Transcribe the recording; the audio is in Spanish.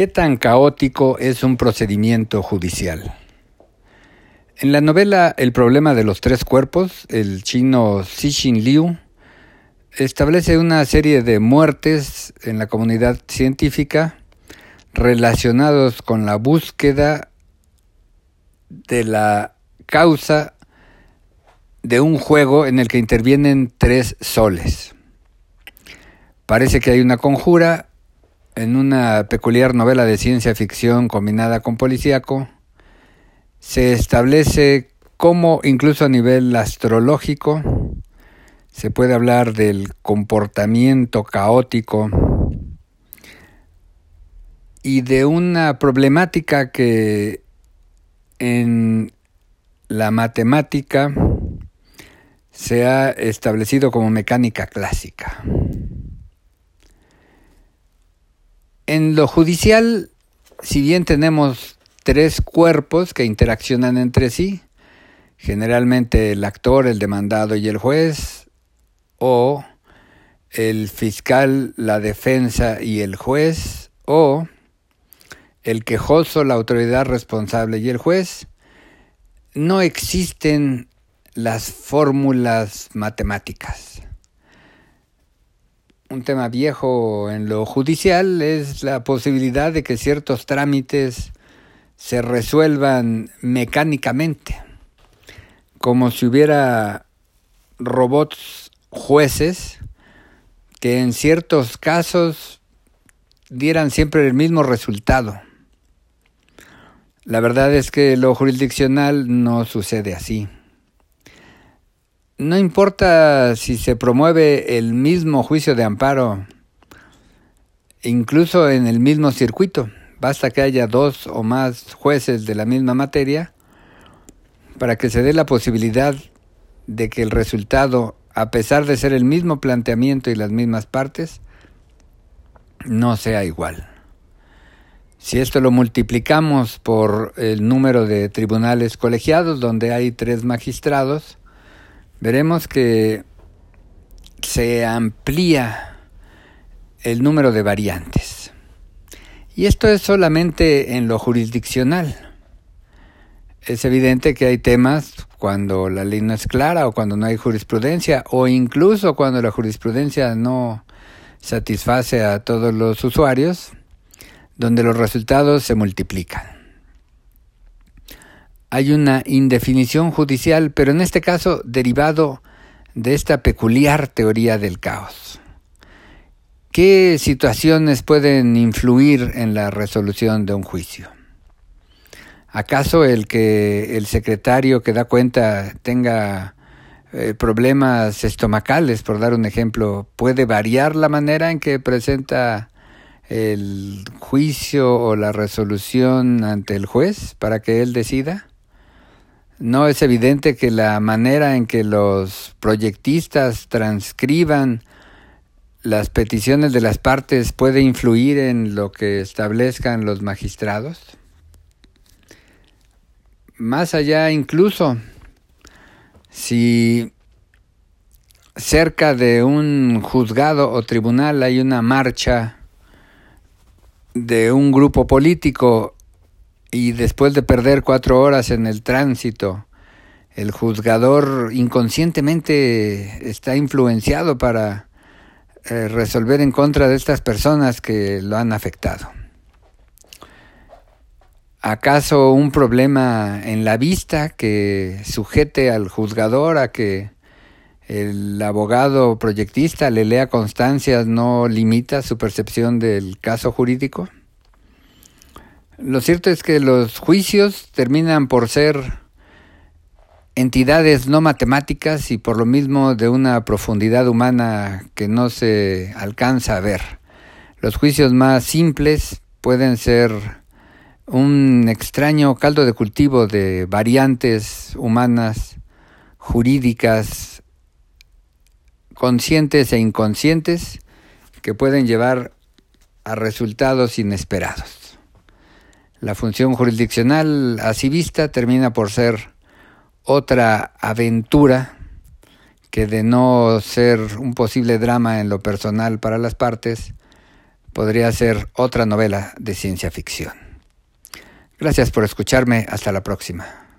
¿Qué tan caótico es un procedimiento judicial? En la novela El problema de los tres cuerpos, el chino Xixin Liu establece una serie de muertes en la comunidad científica relacionados con la búsqueda de la causa de un juego en el que intervienen tres soles. Parece que hay una conjura en una peculiar novela de ciencia ficción combinada con policíaco. Se establece cómo incluso a nivel astrológico se puede hablar del comportamiento caótico y de una problemática que en la matemática se ha establecido como mecánica clásica. En lo judicial, si bien tenemos tres cuerpos que interaccionan entre sí, generalmente el actor, el demandado y el juez, o el fiscal, la defensa y el juez, o el quejoso, la autoridad responsable y el juez, no existen las fórmulas matemáticas. Un tema viejo en lo judicial es la posibilidad de que ciertos trámites se resuelvan mecánicamente, como si hubiera robots jueces que en ciertos casos dieran siempre el mismo resultado. La verdad es que lo jurisdiccional no sucede así. No importa si se promueve el mismo juicio de amparo, incluso en el mismo circuito, basta que haya dos o más jueces de la misma materia para que se dé la posibilidad de que el resultado, a pesar de ser el mismo planteamiento y las mismas partes, no sea igual. Si esto lo multiplicamos por el número de tribunales colegiados, donde hay tres magistrados, veremos que se amplía el número de variantes. Y esto es solamente en lo jurisdiccional. Es evidente que hay temas cuando la ley no es clara o cuando no hay jurisprudencia o incluso cuando la jurisprudencia no satisface a todos los usuarios donde los resultados se multiplican. Hay una indefinición judicial, pero en este caso derivado de esta peculiar teoría del caos. ¿Qué situaciones pueden influir en la resolución de un juicio? ¿Acaso el que el secretario que da cuenta tenga eh, problemas estomacales, por dar un ejemplo, puede variar la manera en que presenta el juicio o la resolución ante el juez para que él decida? ¿No es evidente que la manera en que los proyectistas transcriban las peticiones de las partes puede influir en lo que establezcan los magistrados? Más allá incluso, si cerca de un juzgado o tribunal hay una marcha de un grupo político y después de perder cuatro horas en el tránsito, el juzgador inconscientemente está influenciado para eh, resolver en contra de estas personas que lo han afectado. ¿Acaso un problema en la vista que sujete al juzgador a que el abogado proyectista le lea constancias no limita su percepción del caso jurídico? Lo cierto es que los juicios terminan por ser entidades no matemáticas y por lo mismo de una profundidad humana que no se alcanza a ver. Los juicios más simples pueden ser un extraño caldo de cultivo de variantes humanas, jurídicas, conscientes e inconscientes que pueden llevar a resultados inesperados. La función jurisdiccional así vista termina por ser otra aventura que de no ser un posible drama en lo personal para las partes, podría ser otra novela de ciencia ficción. Gracias por escucharme. Hasta la próxima.